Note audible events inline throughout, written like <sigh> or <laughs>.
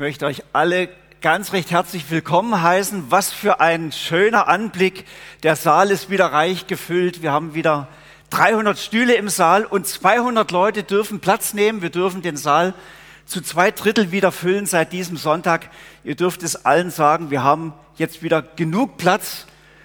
möchte euch alle ganz recht herzlich willkommen heißen. Was für ein schöner Anblick. Der Saal ist wieder reich gefüllt. Wir haben wieder 300 Stühle im Saal und 200 Leute dürfen Platz nehmen. Wir dürfen den Saal zu zwei Drittel wieder füllen seit diesem Sonntag. Ihr dürft es allen sagen, wir haben jetzt wieder genug Platz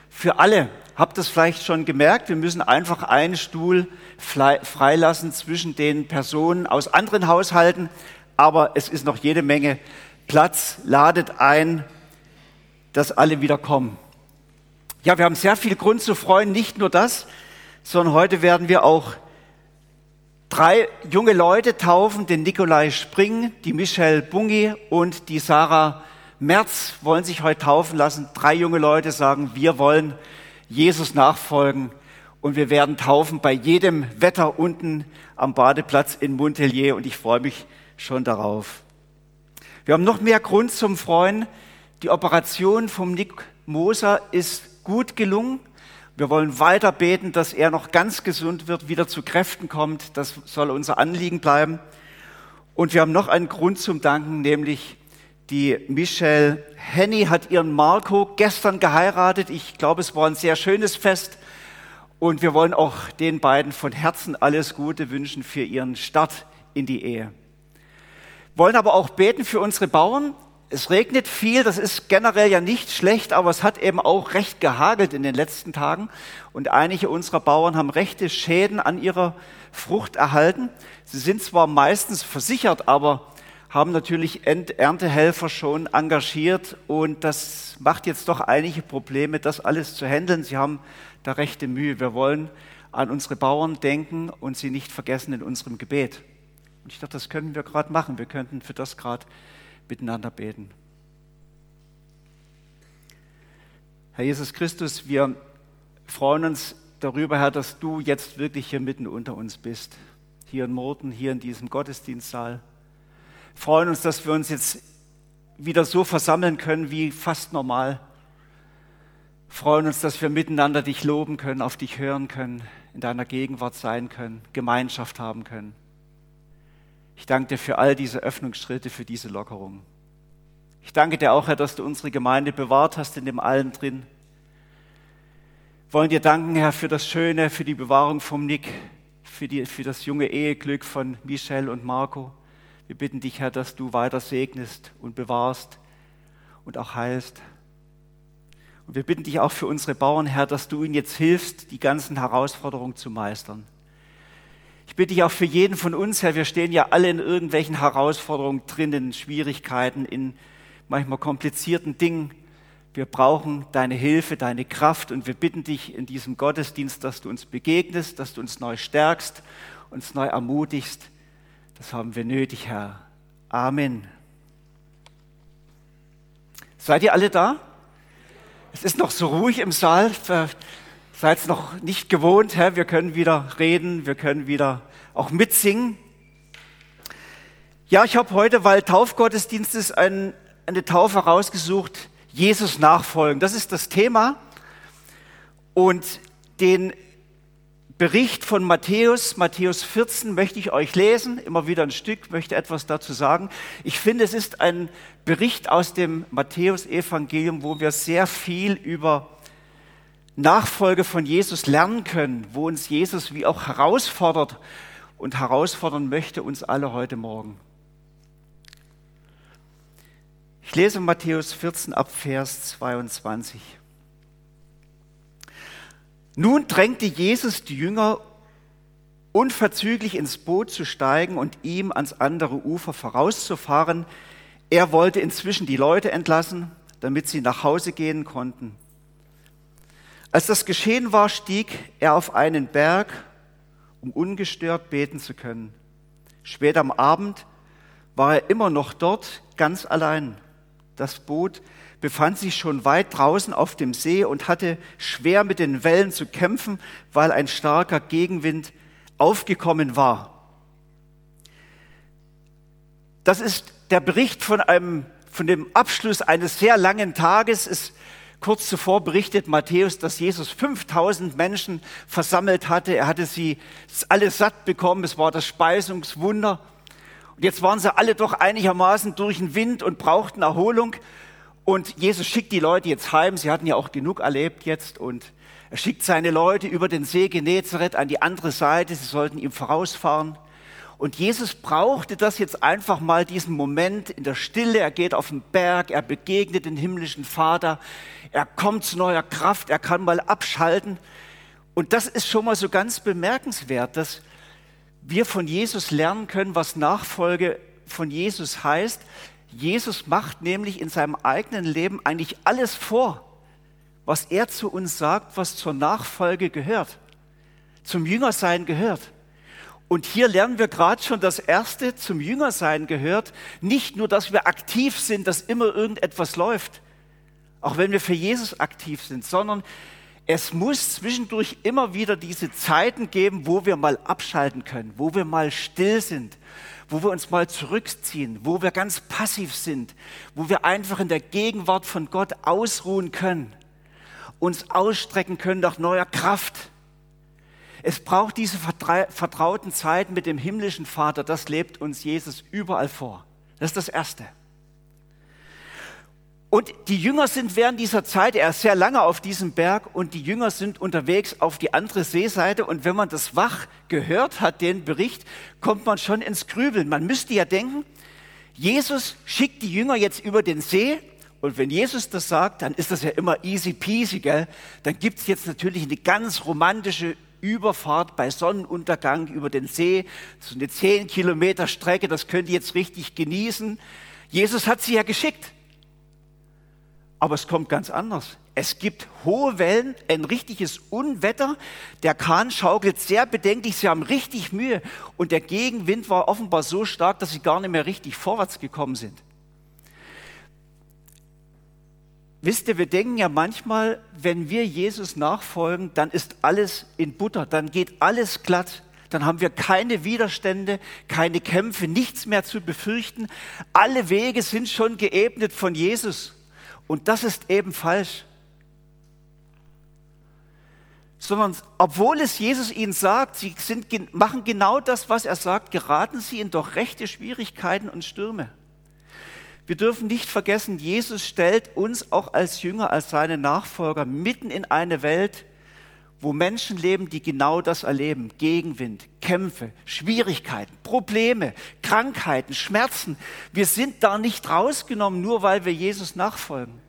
für alle. Habt es vielleicht schon gemerkt? Wir müssen einfach einen Stuhl freilassen zwischen den Personen aus anderen Haushalten. Aber es ist noch jede Menge Platz, ladet ein, dass alle wieder kommen. Ja, wir haben sehr viel Grund zu freuen, nicht nur das, sondern heute werden wir auch drei junge Leute taufen, den Nikolai Spring, die Michelle Bungi und die Sarah Merz wollen sich heute taufen lassen. Drei junge Leute sagen, wir wollen Jesus nachfolgen und wir werden taufen bei jedem Wetter unten am Badeplatz in Montelier und ich freue mich schon darauf. Wir haben noch mehr Grund zum Freuen. Die Operation vom Nick Moser ist gut gelungen. Wir wollen weiter beten, dass er noch ganz gesund wird, wieder zu Kräften kommt. Das soll unser Anliegen bleiben. Und wir haben noch einen Grund zum Danken, nämlich die Michelle Henny hat ihren Marco gestern geheiratet. Ich glaube, es war ein sehr schönes Fest. Und wir wollen auch den beiden von Herzen alles Gute wünschen für ihren Start in die Ehe wollen aber auch beten für unsere Bauern. Es regnet viel, das ist generell ja nicht schlecht, aber es hat eben auch recht gehagelt in den letzten Tagen. Und einige unserer Bauern haben rechte Schäden an ihrer Frucht erhalten. Sie sind zwar meistens versichert, aber haben natürlich Erntehelfer schon engagiert und das macht jetzt doch einige Probleme, das alles zu handeln. Sie haben da rechte Mühe. Wir wollen an unsere Bauern denken und sie nicht vergessen in unserem Gebet. Und ich dachte, das können wir gerade machen. Wir könnten für das gerade miteinander beten. Herr Jesus Christus, wir freuen uns darüber, Herr, dass du jetzt wirklich hier mitten unter uns bist. Hier in Murten, hier in diesem Gottesdienstsaal. Wir freuen uns, dass wir uns jetzt wieder so versammeln können wie fast normal. Wir freuen uns, dass wir miteinander dich loben können, auf dich hören können, in deiner Gegenwart sein können, Gemeinschaft haben können. Ich danke dir für all diese Öffnungsschritte, für diese Lockerung. Ich danke dir auch, Herr, dass du unsere Gemeinde bewahrt hast in dem allen drin. Wir wollen dir danken, Herr, für das Schöne, für die Bewahrung vom Nick, für, die, für das junge Eheglück von Michelle und Marco. Wir bitten dich, Herr, dass du weiter segnest und bewahrst und auch heilst. Und wir bitten dich auch für unsere Bauern, Herr, dass du ihnen jetzt hilfst, die ganzen Herausforderungen zu meistern. Ich bitte dich auch für jeden von uns, Herr, wir stehen ja alle in irgendwelchen Herausforderungen drin, in Schwierigkeiten, in manchmal komplizierten Dingen. Wir brauchen deine Hilfe, deine Kraft und wir bitten dich in diesem Gottesdienst, dass du uns begegnest, dass du uns neu stärkst, uns neu ermutigst. Das haben wir nötig, Herr. Amen. Seid ihr alle da? Es ist noch so ruhig im Saal seid es noch nicht gewohnt, Herr, wir können wieder reden, wir können wieder auch mitsingen. Ja, ich habe heute, weil Taufgottesdienst ist, ein, eine Taufe rausgesucht, Jesus nachfolgen. Das ist das Thema. Und den Bericht von Matthäus, Matthäus 14, möchte ich euch lesen, immer wieder ein Stück, möchte etwas dazu sagen. Ich finde, es ist ein Bericht aus dem Matthäus-Evangelium, wo wir sehr viel über Nachfolge von Jesus lernen können, wo uns Jesus wie auch herausfordert und herausfordern möchte uns alle heute Morgen. Ich lese Matthäus 14 ab Vers 22. Nun drängte Jesus die Jünger unverzüglich ins Boot zu steigen und ihm ans andere Ufer vorauszufahren. Er wollte inzwischen die Leute entlassen, damit sie nach Hause gehen konnten. Als das geschehen war, stieg er auf einen Berg, um ungestört beten zu können. Spät am Abend war er immer noch dort, ganz allein. Das Boot befand sich schon weit draußen auf dem See und hatte schwer mit den Wellen zu kämpfen, weil ein starker Gegenwind aufgekommen war. Das ist der Bericht von einem, von dem Abschluss eines sehr langen Tages. Es Kurz zuvor berichtet Matthäus, dass Jesus 5000 Menschen versammelt hatte. Er hatte sie alle satt bekommen. Es war das Speisungswunder. Und jetzt waren sie alle doch einigermaßen durch den Wind und brauchten Erholung. Und Jesus schickt die Leute jetzt heim. Sie hatten ja auch genug erlebt jetzt. Und er schickt seine Leute über den See Genezareth an die andere Seite. Sie sollten ihm vorausfahren. Und Jesus brauchte das jetzt einfach mal, diesen Moment in der Stille. Er geht auf den Berg, er begegnet den himmlischen Vater, er kommt zu neuer Kraft, er kann mal abschalten. Und das ist schon mal so ganz bemerkenswert, dass wir von Jesus lernen können, was Nachfolge von Jesus heißt. Jesus macht nämlich in seinem eigenen Leben eigentlich alles vor, was er zu uns sagt, was zur Nachfolge gehört, zum Jüngersein gehört. Und hier lernen wir gerade schon das Erste zum Jüngersein gehört. Nicht nur, dass wir aktiv sind, dass immer irgendetwas läuft, auch wenn wir für Jesus aktiv sind, sondern es muss zwischendurch immer wieder diese Zeiten geben, wo wir mal abschalten können, wo wir mal still sind, wo wir uns mal zurückziehen, wo wir ganz passiv sind, wo wir einfach in der Gegenwart von Gott ausruhen können, uns ausstrecken können nach neuer Kraft. Es braucht diese vertrauten Zeiten mit dem himmlischen Vater, das lebt uns Jesus überall vor. Das ist das Erste. Und die Jünger sind während dieser Zeit, er ist sehr lange auf diesem Berg und die Jünger sind unterwegs auf die andere Seeseite. Und wenn man das wach gehört hat, den Bericht, kommt man schon ins Grübeln. Man müsste ja denken, Jesus schickt die Jünger jetzt über den See. Und wenn Jesus das sagt, dann ist das ja immer easy peasy, gell? Dann gibt es jetzt natürlich eine ganz romantische Überfahrt bei Sonnenuntergang über den See. So eine zehn Kilometer Strecke, das könnt ihr jetzt richtig genießen. Jesus hat sie ja geschickt. Aber es kommt ganz anders. Es gibt hohe Wellen, ein richtiges Unwetter. Der Kahn schaukelt sehr bedenklich. Sie haben richtig Mühe. Und der Gegenwind war offenbar so stark, dass sie gar nicht mehr richtig vorwärts gekommen sind. Wisst ihr, wir denken ja manchmal, wenn wir Jesus nachfolgen, dann ist alles in Butter, dann geht alles glatt, dann haben wir keine Widerstände, keine Kämpfe, nichts mehr zu befürchten. Alle Wege sind schon geebnet von Jesus. Und das ist eben falsch. Sondern obwohl es Jesus ihnen sagt, sie sind, machen genau das, was er sagt, geraten sie in doch rechte Schwierigkeiten und Stürme. Wir dürfen nicht vergessen, Jesus stellt uns auch als Jünger, als seine Nachfolger mitten in eine Welt, wo Menschen leben, die genau das erleben. Gegenwind, Kämpfe, Schwierigkeiten, Probleme, Krankheiten, Schmerzen. Wir sind da nicht rausgenommen, nur weil wir Jesus nachfolgen.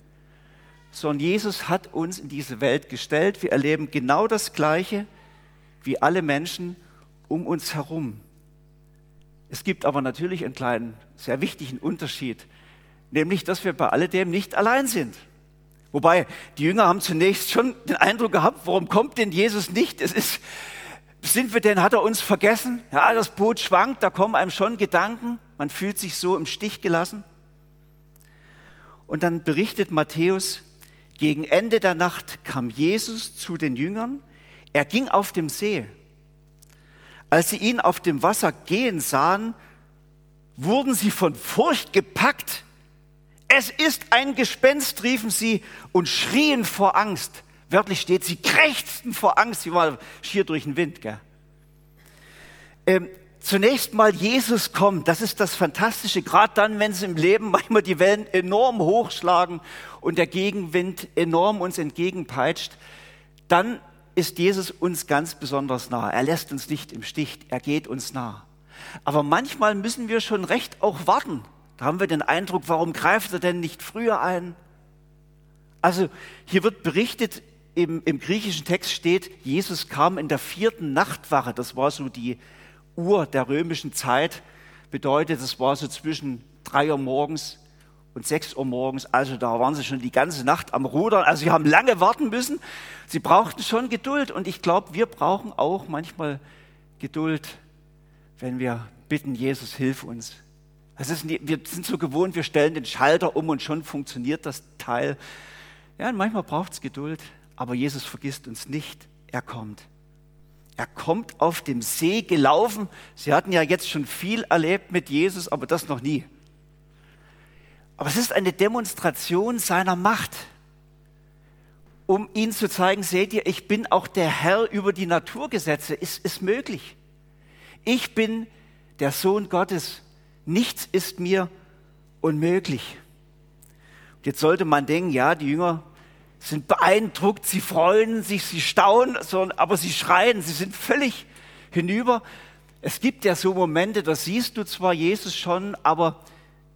Sondern Jesus hat uns in diese Welt gestellt. Wir erleben genau das Gleiche wie alle Menschen um uns herum. Es gibt aber natürlich einen kleinen, sehr wichtigen Unterschied, nämlich dass wir bei alledem nicht allein sind. Wobei, die Jünger haben zunächst schon den Eindruck gehabt, warum kommt denn Jesus nicht? Es ist, sind wir denn, hat er uns vergessen? Ja, das Boot schwankt, da kommen einem schon Gedanken. Man fühlt sich so im Stich gelassen. Und dann berichtet Matthäus, gegen Ende der Nacht kam Jesus zu den Jüngern. Er ging auf dem See. Als sie ihn auf dem Wasser gehen sahen, wurden sie von Furcht gepackt es ist ein Gespenst, riefen sie und schrien vor Angst. Wörtlich steht, sie krächzten vor Angst. Sie waren schier durch den Wind. Gell? Ähm, zunächst mal, Jesus kommt. Das ist das Fantastische. Gerade dann, wenn es im Leben manchmal die Wellen enorm hochschlagen und der Gegenwind enorm uns entgegenpeitscht, dann ist Jesus uns ganz besonders nah. Er lässt uns nicht im Stich. Er geht uns nah. Aber manchmal müssen wir schon recht auch warten da haben wir den Eindruck, warum greift er denn nicht früher ein? Also hier wird berichtet, im, im griechischen Text steht, Jesus kam in der vierten Nachtwache. Das war so die Uhr der römischen Zeit. Bedeutet, das war so zwischen drei Uhr morgens und sechs Uhr morgens. Also da waren sie schon die ganze Nacht am Rudern. Also sie haben lange warten müssen. Sie brauchten schon Geduld. Und ich glaube, wir brauchen auch manchmal Geduld, wenn wir bitten, Jesus, hilf uns. Das ist, wir sind so gewohnt, wir stellen den Schalter um und schon funktioniert das Teil. Ja, manchmal braucht es Geduld, aber Jesus vergisst uns nicht. Er kommt. Er kommt auf dem See gelaufen. Sie hatten ja jetzt schon viel erlebt mit Jesus, aber das noch nie. Aber es ist eine Demonstration seiner Macht, um ihnen zu zeigen, seht ihr, ich bin auch der Herr über die Naturgesetze. Ist, ist möglich. Ich bin der Sohn Gottes Nichts ist mir unmöglich. Und jetzt sollte man denken, ja, die Jünger sind beeindruckt, sie freuen sich, sie staunen, aber sie schreien, sie sind völlig hinüber. Es gibt ja so Momente, da siehst du zwar Jesus schon, aber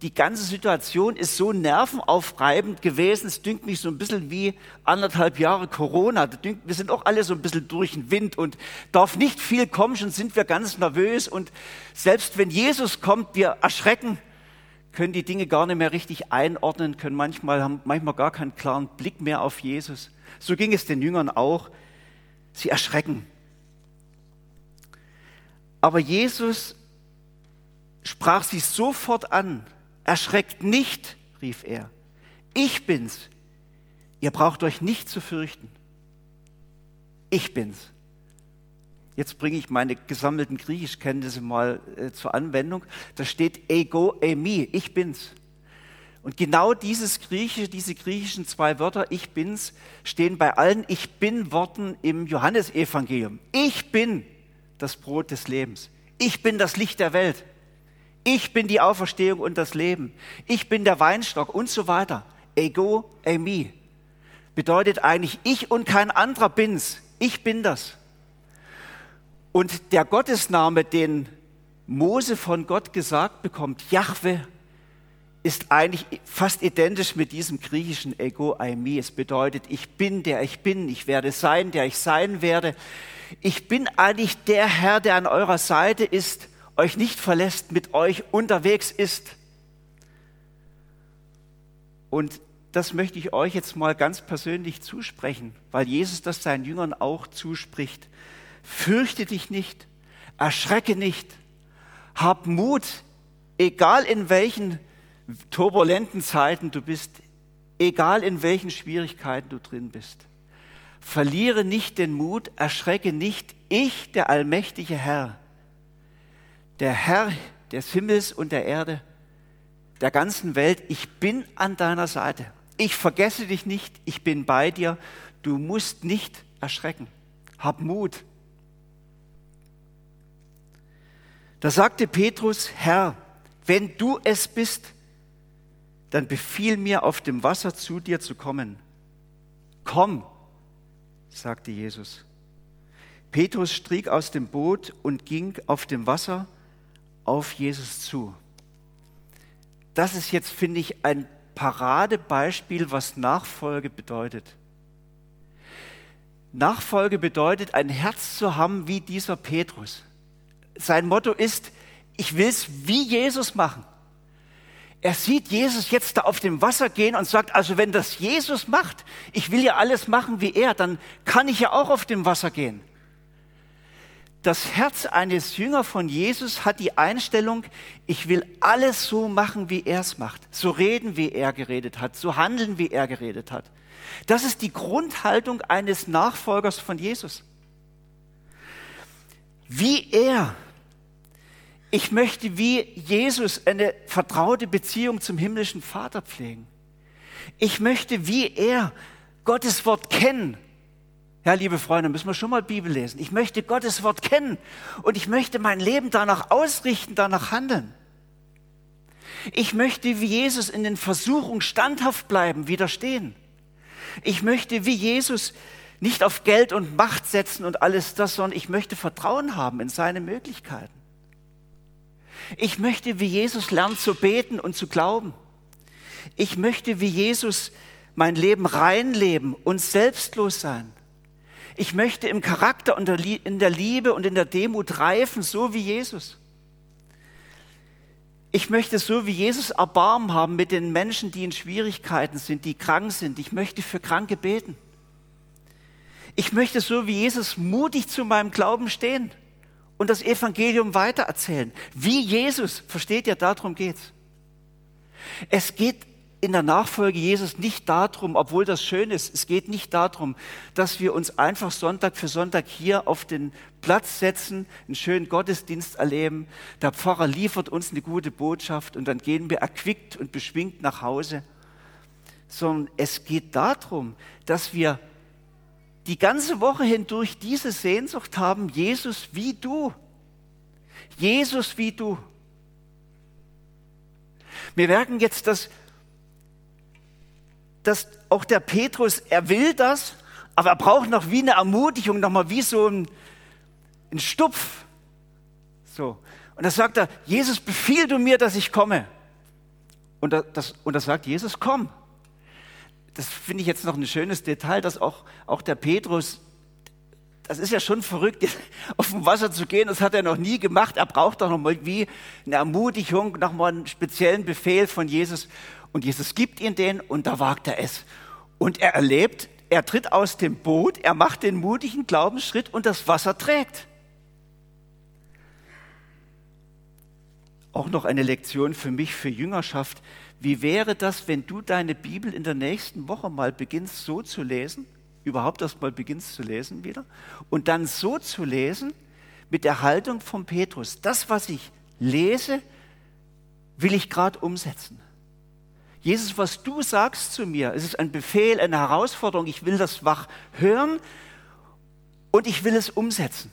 die ganze Situation ist so nervenaufreibend gewesen. Es dünkt mich so ein bisschen wie anderthalb Jahre Corona. wir sind auch alle so ein bisschen durch den Wind und darf nicht viel kommen, schon sind wir ganz nervös. Und selbst wenn Jesus kommt, wir erschrecken, können die Dinge gar nicht mehr richtig einordnen, können manchmal, haben manchmal gar keinen klaren Blick mehr auf Jesus. So ging es den Jüngern auch. Sie erschrecken. Aber Jesus sprach sie sofort an. Erschreckt nicht, rief er. Ich bin's. Ihr braucht euch nicht zu fürchten. Ich bin's. Jetzt bringe ich meine gesammelten Griechischkenntnisse mal äh, zur Anwendung. Da steht ego, emi, ich bin's. Und genau dieses Griechische, diese griechischen zwei Wörter, ich bin's, stehen bei allen Ich bin Worten im Johannesevangelium. Ich bin das Brot des Lebens. Ich bin das Licht der Welt. Ich bin die Auferstehung und das Leben. Ich bin der Weinstock und so weiter. Ego, emi. Bedeutet eigentlich ich und kein anderer bin's. Ich bin das. Und der Gottesname, den Mose von Gott gesagt bekommt, Jahwe, ist eigentlich fast identisch mit diesem griechischen Ego Aimi. Es bedeutet, ich bin der ich bin, ich werde sein, der ich sein werde. Ich bin eigentlich der Herr, der an eurer Seite ist, euch nicht verlässt, mit euch unterwegs ist. Und das möchte ich euch jetzt mal ganz persönlich zusprechen, weil Jesus das seinen Jüngern auch zuspricht. Fürchte dich nicht, erschrecke nicht, hab Mut, egal in welchen turbulenten Zeiten du bist, egal in welchen Schwierigkeiten du drin bist. Verliere nicht den Mut, erschrecke nicht, ich, der allmächtige Herr, der Herr des Himmels und der Erde, der ganzen Welt, ich bin an deiner Seite. Ich vergesse dich nicht, ich bin bei dir, du musst nicht erschrecken. Hab Mut, Da sagte Petrus, Herr, wenn du es bist, dann befiehl mir auf dem Wasser zu dir zu kommen. Komm, sagte Jesus. Petrus stieg aus dem Boot und ging auf dem Wasser auf Jesus zu. Das ist jetzt, finde ich, ein Paradebeispiel, was Nachfolge bedeutet. Nachfolge bedeutet, ein Herz zu haben wie dieser Petrus sein Motto ist, ich will es wie Jesus machen. Er sieht Jesus jetzt da auf dem Wasser gehen und sagt, also wenn das Jesus macht, ich will ja alles machen wie er, dann kann ich ja auch auf dem Wasser gehen. Das Herz eines Jünger von Jesus hat die Einstellung, ich will alles so machen, wie er es macht, so reden, wie er geredet hat, so handeln, wie er geredet hat. Das ist die Grundhaltung eines Nachfolgers von Jesus. Wie er ich möchte wie Jesus eine vertraute Beziehung zum himmlischen Vater pflegen. Ich möchte wie er Gottes Wort kennen. Ja, liebe Freunde, müssen wir schon mal Bibel lesen. Ich möchte Gottes Wort kennen und ich möchte mein Leben danach ausrichten, danach handeln. Ich möchte wie Jesus in den Versuchungen standhaft bleiben, widerstehen. Ich möchte wie Jesus nicht auf Geld und Macht setzen und alles das, sondern ich möchte Vertrauen haben in seine Möglichkeiten. Ich möchte wie Jesus lernen zu beten und zu glauben. Ich möchte wie Jesus mein Leben reinleben und selbstlos sein. Ich möchte im Charakter und in der Liebe und in der Demut reifen, so wie Jesus. Ich möchte so wie Jesus Erbarmen haben mit den Menschen, die in Schwierigkeiten sind, die krank sind. Ich möchte für Kranke beten. Ich möchte so wie Jesus mutig zu meinem Glauben stehen und das Evangelium weitererzählen. Wie Jesus, versteht ihr, darum geht's. Es geht in der Nachfolge Jesus nicht darum, obwohl das schön ist, es geht nicht darum, dass wir uns einfach Sonntag für Sonntag hier auf den Platz setzen, einen schönen Gottesdienst erleben, der Pfarrer liefert uns eine gute Botschaft und dann gehen wir erquickt und beschwingt nach Hause, sondern es geht darum, dass wir die ganze Woche hindurch diese Sehnsucht haben, Jesus wie du. Jesus wie du. Wir merken jetzt, dass, dass auch der Petrus, er will das, aber er braucht noch wie eine Ermutigung, nochmal wie so ein, ein Stupf. So. Und da sagt er, Jesus, befiehl du mir, dass ich komme. Und da, das, und da sagt Jesus, komm. Das finde ich jetzt noch ein schönes Detail, dass auch, auch der Petrus, das ist ja schon verrückt, <laughs> auf dem Wasser zu gehen, das hat er noch nie gemacht. Er braucht doch noch mal wie eine Ermutigung, noch mal einen speziellen Befehl von Jesus. Und Jesus gibt ihn den und da wagt er es. Und er erlebt, er tritt aus dem Boot, er macht den mutigen Glaubensschritt und das Wasser trägt. Auch noch eine Lektion für mich, für Jüngerschaft. Wie wäre das, wenn du deine Bibel in der nächsten Woche mal beginnst so zu lesen, überhaupt erst mal beginnst zu lesen wieder, und dann so zu lesen mit der Haltung von Petrus. Das, was ich lese, will ich gerade umsetzen. Jesus, was du sagst zu mir, es ist ein Befehl, eine Herausforderung. Ich will das wach hören und ich will es umsetzen.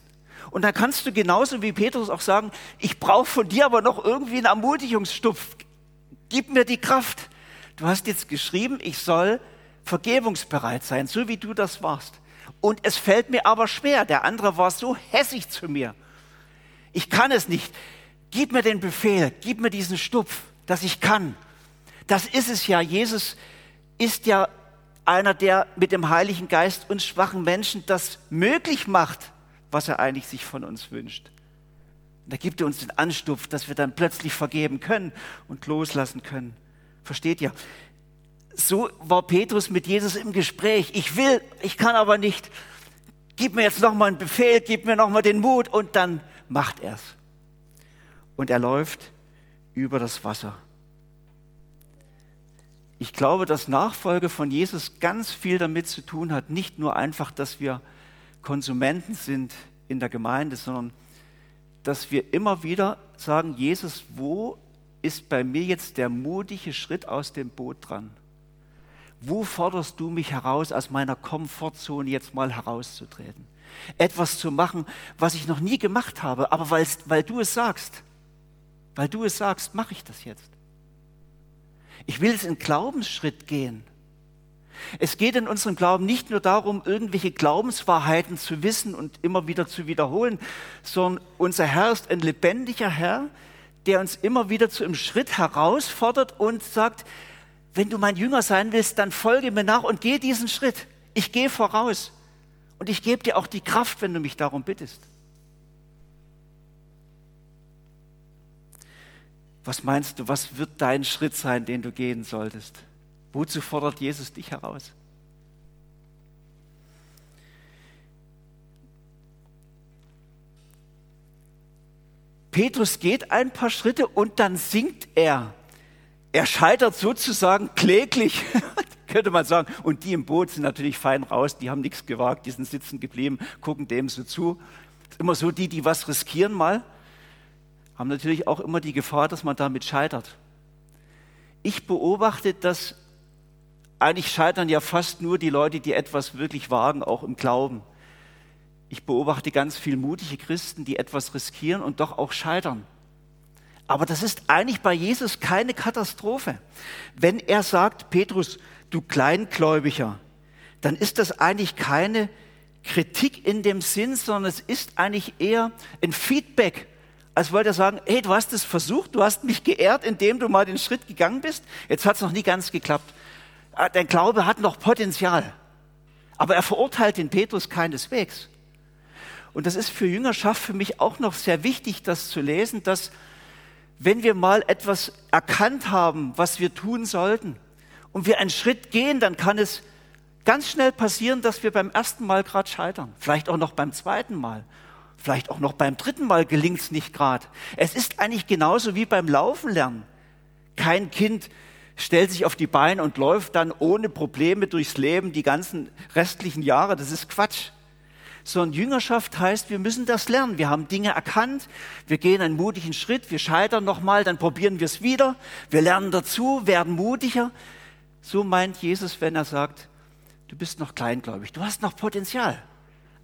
Und dann kannst du genauso wie Petrus auch sagen, ich brauche von dir aber noch irgendwie einen Ermutigungsstupf. Gib mir die Kraft. Du hast jetzt geschrieben, ich soll vergebungsbereit sein, so wie du das warst. Und es fällt mir aber schwer. Der andere war so hässig zu mir. Ich kann es nicht. Gib mir den Befehl, gib mir diesen Stupf, dass ich kann. Das ist es ja. Jesus ist ja einer, der mit dem Heiligen Geist uns schwachen Menschen das möglich macht, was er eigentlich sich von uns wünscht. Und da gibt er uns den Anstupf, dass wir dann plötzlich vergeben können und loslassen können. Versteht ihr? So war Petrus mit Jesus im Gespräch. Ich will, ich kann aber nicht. Gib mir jetzt nochmal einen Befehl, gib mir nochmal den Mut und dann macht er's. Und er läuft über das Wasser. Ich glaube, dass Nachfolge von Jesus ganz viel damit zu tun hat, nicht nur einfach, dass wir Konsumenten sind in der Gemeinde, sondern dass wir immer wieder sagen, Jesus, wo ist bei mir jetzt der mutige Schritt aus dem Boot dran? Wo forderst du mich heraus, aus meiner Komfortzone jetzt mal herauszutreten? Etwas zu machen, was ich noch nie gemacht habe, aber weil du es sagst, weil du es sagst, mache ich das jetzt. Ich will es in Glaubensschritt gehen. Es geht in unserem Glauben nicht nur darum, irgendwelche Glaubenswahrheiten zu wissen und immer wieder zu wiederholen, sondern unser Herr ist ein lebendiger Herr, der uns immer wieder zu einem Schritt herausfordert und sagt, wenn du mein Jünger sein willst, dann folge mir nach und geh diesen Schritt. Ich gehe voraus und ich gebe dir auch die Kraft, wenn du mich darum bittest. Was meinst du, was wird dein Schritt sein, den du gehen solltest? Wozu fordert Jesus dich heraus? Petrus geht ein paar Schritte und dann sinkt er. Er scheitert sozusagen kläglich, <laughs> könnte man sagen. Und die im Boot sind natürlich fein raus, die haben nichts gewagt, die sind sitzen geblieben, gucken dem so zu. Immer so die, die was riskieren mal, haben natürlich auch immer die Gefahr, dass man damit scheitert. Ich beobachte, dass eigentlich scheitern ja fast nur die Leute, die etwas wirklich wagen, auch im Glauben. Ich beobachte ganz viel mutige Christen, die etwas riskieren und doch auch scheitern. Aber das ist eigentlich bei Jesus keine Katastrophe. Wenn er sagt, Petrus, du Kleingläubiger, dann ist das eigentlich keine Kritik in dem Sinn, sondern es ist eigentlich eher ein Feedback, als wollte er sagen, hey, du hast es versucht, du hast mich geehrt, indem du mal den Schritt gegangen bist. Jetzt hat es noch nie ganz geklappt. Ah, dein Glaube hat noch Potenzial. Aber er verurteilt den Petrus keineswegs. Und das ist für Jüngerschaft für mich auch noch sehr wichtig, das zu lesen, dass wenn wir mal etwas erkannt haben, was wir tun sollten, und wir einen Schritt gehen, dann kann es ganz schnell passieren, dass wir beim ersten Mal gerade scheitern. Vielleicht auch noch beim zweiten Mal. Vielleicht auch noch beim dritten Mal gelingt es nicht gerade. Es ist eigentlich genauso wie beim Laufen lernen. Kein Kind stellt sich auf die Beine und läuft dann ohne Probleme durchs Leben die ganzen restlichen Jahre. Das ist Quatsch. Sondern Jüngerschaft heißt, wir müssen das lernen. Wir haben Dinge erkannt, wir gehen einen mutigen Schritt, wir scheitern nochmal, dann probieren wir es wieder, wir lernen dazu, werden mutiger. So meint Jesus, wenn er sagt, du bist noch kleingläubig, du hast noch Potenzial.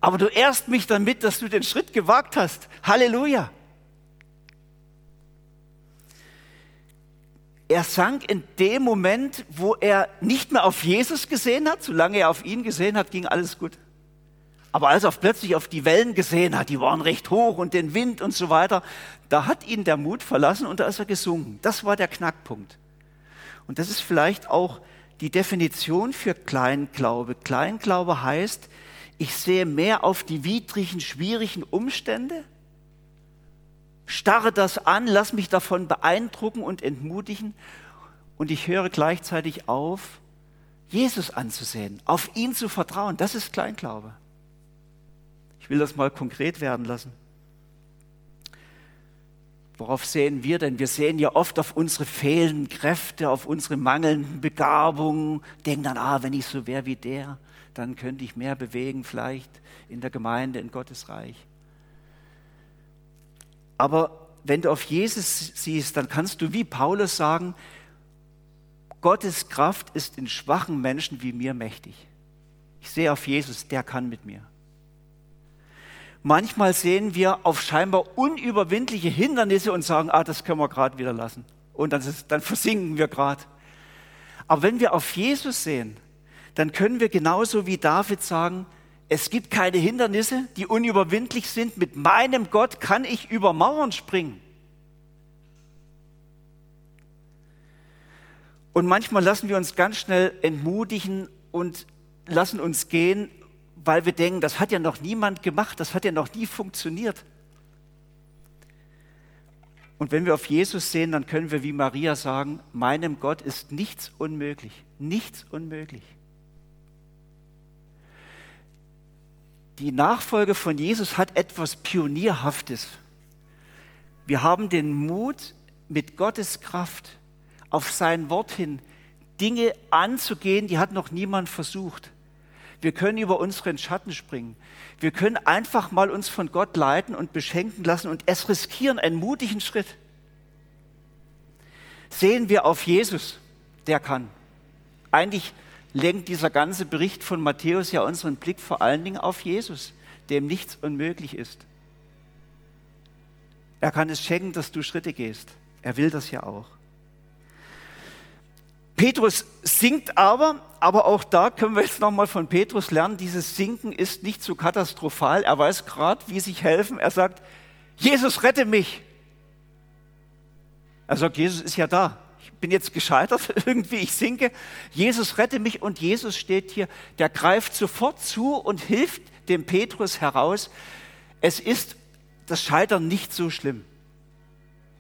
Aber du ehrst mich damit, dass du den Schritt gewagt hast. Halleluja. Er sank in dem Moment, wo er nicht mehr auf Jesus gesehen hat. Solange er auf ihn gesehen hat, ging alles gut. Aber als er plötzlich auf die Wellen gesehen hat, die waren recht hoch und den Wind und so weiter, da hat ihn der Mut verlassen und da ist er gesunken. Das war der Knackpunkt. Und das ist vielleicht auch die Definition für Kleinglaube. Kleinglaube heißt, ich sehe mehr auf die widrigen, schwierigen Umstände, starre das an, lass mich davon beeindrucken und entmutigen und ich höre gleichzeitig auf, Jesus anzusehen, auf ihn zu vertrauen. Das ist Kleinglaube. Ich will das mal konkret werden lassen. Worauf sehen wir denn? Wir sehen ja oft auf unsere fehlenden Kräfte, auf unsere mangelnden Begabungen, denken dann, ah, wenn ich so wäre wie der, dann könnte ich mehr bewegen, vielleicht in der Gemeinde, in Gottes Reich. Aber wenn du auf Jesus siehst, dann kannst du wie Paulus sagen, Gottes Kraft ist in schwachen Menschen wie mir mächtig. Ich sehe auf Jesus, der kann mit mir. Manchmal sehen wir auf scheinbar unüberwindliche Hindernisse und sagen, ah, das können wir gerade wieder lassen. Und dann, ist, dann versinken wir gerade. Aber wenn wir auf Jesus sehen, dann können wir genauso wie David sagen, es gibt keine Hindernisse, die unüberwindlich sind. Mit meinem Gott kann ich über Mauern springen. Und manchmal lassen wir uns ganz schnell entmutigen und lassen uns gehen weil wir denken, das hat ja noch niemand gemacht, das hat ja noch nie funktioniert. Und wenn wir auf Jesus sehen, dann können wir wie Maria sagen, meinem Gott ist nichts unmöglich, nichts unmöglich. Die Nachfolge von Jesus hat etwas Pionierhaftes. Wir haben den Mut, mit Gottes Kraft auf sein Wort hin Dinge anzugehen, die hat noch niemand versucht. Wir können über unseren Schatten springen. Wir können einfach mal uns von Gott leiten und beschenken lassen und es riskieren, einen mutigen Schritt. Sehen wir auf Jesus, der kann. Eigentlich lenkt dieser ganze Bericht von Matthäus ja unseren Blick vor allen Dingen auf Jesus, dem nichts unmöglich ist. Er kann es schenken, dass du Schritte gehst. Er will das ja auch. Petrus sinkt aber, aber auch da können wir jetzt nochmal von Petrus lernen, dieses Sinken ist nicht so katastrophal. Er weiß gerade, wie sich helfen. Er sagt, Jesus, rette mich. Er sagt, Jesus ist ja da. Ich bin jetzt gescheitert, <laughs> irgendwie, ich sinke. Jesus, rette mich. Und Jesus steht hier, der greift sofort zu und hilft dem Petrus heraus. Es ist das Scheitern nicht so schlimm.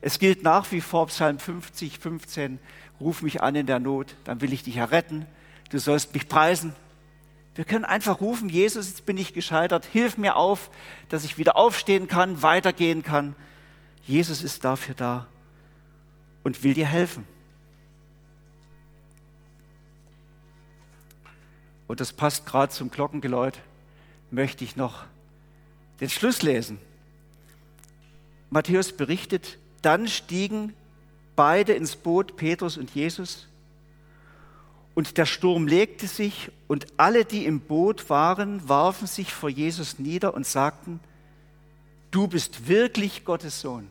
Es gilt nach wie vor Psalm 50, 15 ruf mich an in der Not, dann will ich dich erretten, du sollst mich preisen. Wir können einfach rufen, Jesus, jetzt bin ich gescheitert, hilf mir auf, dass ich wieder aufstehen kann, weitergehen kann. Jesus ist dafür da und will dir helfen. Und das passt gerade zum Glockengeläut, möchte ich noch den Schluss lesen. Matthäus berichtet, dann stiegen beide ins Boot, Petrus und Jesus. Und der Sturm legte sich und alle, die im Boot waren, warfen sich vor Jesus nieder und sagten, du bist wirklich Gottes Sohn.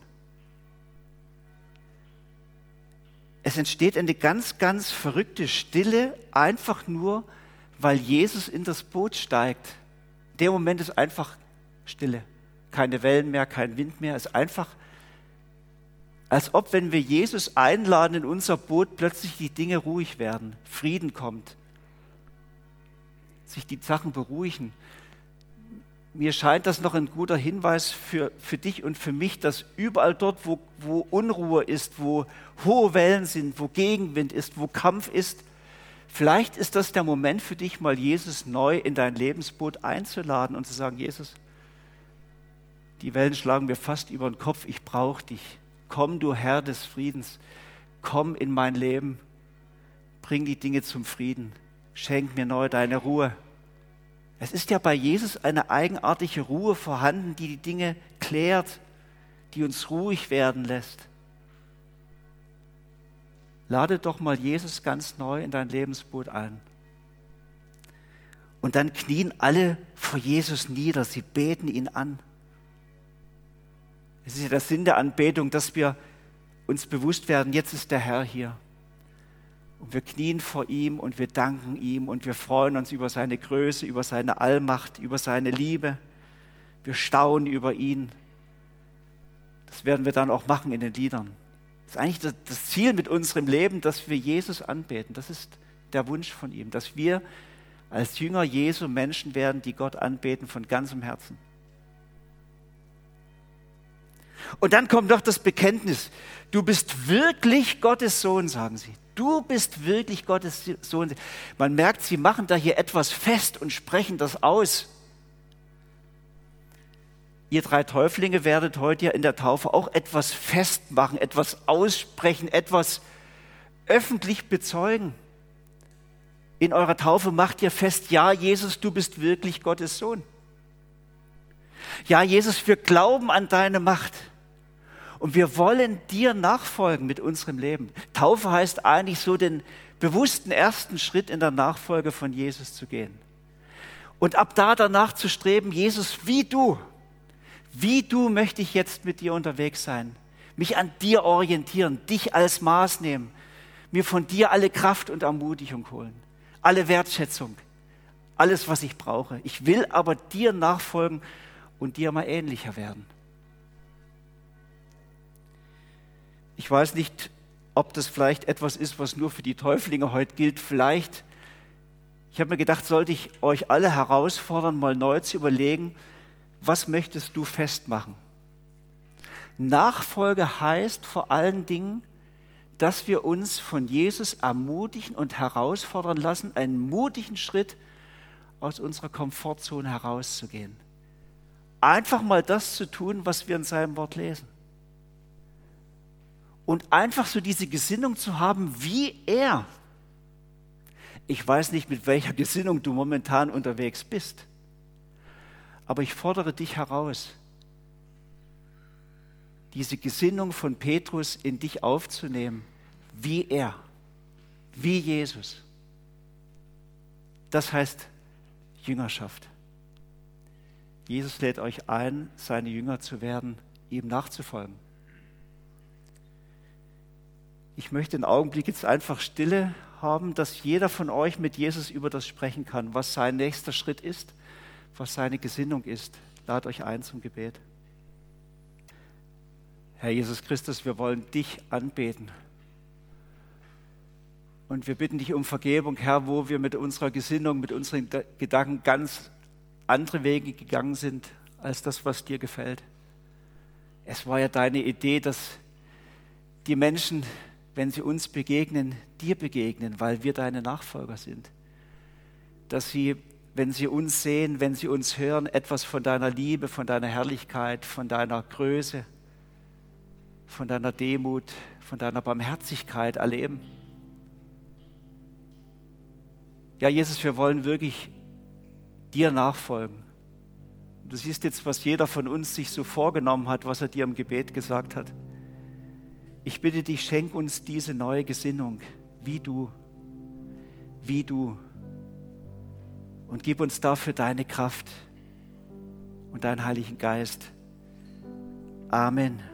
Es entsteht eine ganz, ganz verrückte Stille, einfach nur, weil Jesus in das Boot steigt. Der Moment ist einfach Stille. Keine Wellen mehr, kein Wind mehr, es ist einfach als ob, wenn wir Jesus einladen in unser Boot, plötzlich die Dinge ruhig werden, Frieden kommt, sich die Sachen beruhigen. Mir scheint das noch ein guter Hinweis für, für dich und für mich, dass überall dort, wo, wo Unruhe ist, wo hohe Wellen sind, wo Gegenwind ist, wo Kampf ist, vielleicht ist das der Moment für dich, mal Jesus neu in dein Lebensboot einzuladen und zu sagen, Jesus, die Wellen schlagen mir fast über den Kopf, ich brauche dich Komm, du Herr des Friedens, komm in mein Leben, bring die Dinge zum Frieden, schenk mir neu deine Ruhe. Es ist ja bei Jesus eine eigenartige Ruhe vorhanden, die die Dinge klärt, die uns ruhig werden lässt. Lade doch mal Jesus ganz neu in dein Lebensboot ein. Und dann knien alle vor Jesus nieder, sie beten ihn an. Es ist ja der Sinn der Anbetung, dass wir uns bewusst werden, jetzt ist der Herr hier. Und wir knien vor ihm und wir danken ihm und wir freuen uns über seine Größe, über seine Allmacht, über seine Liebe. Wir staunen über ihn. Das werden wir dann auch machen in den Liedern. Das ist eigentlich das Ziel mit unserem Leben, dass wir Jesus anbeten. Das ist der Wunsch von ihm, dass wir als Jünger Jesu Menschen werden, die Gott anbeten von ganzem Herzen. Und dann kommt noch das Bekenntnis. Du bist wirklich Gottes Sohn, sagen sie. Du bist wirklich Gottes Sohn. Man merkt, sie machen da hier etwas fest und sprechen das aus. Ihr drei Täuflinge werdet heute ja in der Taufe auch etwas festmachen, etwas aussprechen, etwas öffentlich bezeugen. In eurer Taufe macht ihr fest, ja, Jesus, du bist wirklich Gottes Sohn. Ja, Jesus, wir glauben an deine Macht. Und wir wollen dir nachfolgen mit unserem Leben. Taufe heißt eigentlich so den bewussten ersten Schritt in der Nachfolge von Jesus zu gehen. Und ab da danach zu streben, Jesus, wie du, wie du möchte ich jetzt mit dir unterwegs sein, mich an dir orientieren, dich als Maß nehmen, mir von dir alle Kraft und Ermutigung holen, alle Wertschätzung, alles, was ich brauche. Ich will aber dir nachfolgen und dir mal ähnlicher werden. Ich weiß nicht, ob das vielleicht etwas ist, was nur für die Täuflinge heute gilt. Vielleicht, ich habe mir gedacht, sollte ich euch alle herausfordern, mal neu zu überlegen, was möchtest du festmachen? Nachfolge heißt vor allen Dingen, dass wir uns von Jesus ermutigen und herausfordern lassen, einen mutigen Schritt aus unserer Komfortzone herauszugehen. Einfach mal das zu tun, was wir in seinem Wort lesen und einfach so diese Gesinnung zu haben wie er. Ich weiß nicht, mit welcher Gesinnung du momentan unterwegs bist, aber ich fordere dich heraus, diese Gesinnung von Petrus in dich aufzunehmen, wie er, wie Jesus. Das heißt Jüngerschaft. Jesus lädt euch ein, seine Jünger zu werden, ihm nachzufolgen. Ich möchte einen Augenblick jetzt einfach Stille haben, dass jeder von euch mit Jesus über das sprechen kann, was sein nächster Schritt ist, was seine Gesinnung ist. Lad euch ein zum Gebet. Herr Jesus Christus, wir wollen dich anbeten. Und wir bitten dich um Vergebung, Herr, wo wir mit unserer Gesinnung, mit unseren Gedanken ganz andere Wege gegangen sind als das, was dir gefällt. Es war ja deine Idee, dass die Menschen wenn sie uns begegnen, dir begegnen, weil wir deine Nachfolger sind. Dass sie, wenn sie uns sehen, wenn sie uns hören, etwas von deiner Liebe, von deiner Herrlichkeit, von deiner Größe, von deiner Demut, von deiner Barmherzigkeit erleben. Ja, Jesus, wir wollen wirklich dir nachfolgen. Du siehst jetzt, was jeder von uns sich so vorgenommen hat, was er dir im Gebet gesagt hat. Ich bitte dich, schenk uns diese neue Gesinnung, wie du, wie du. Und gib uns dafür deine Kraft und deinen Heiligen Geist. Amen.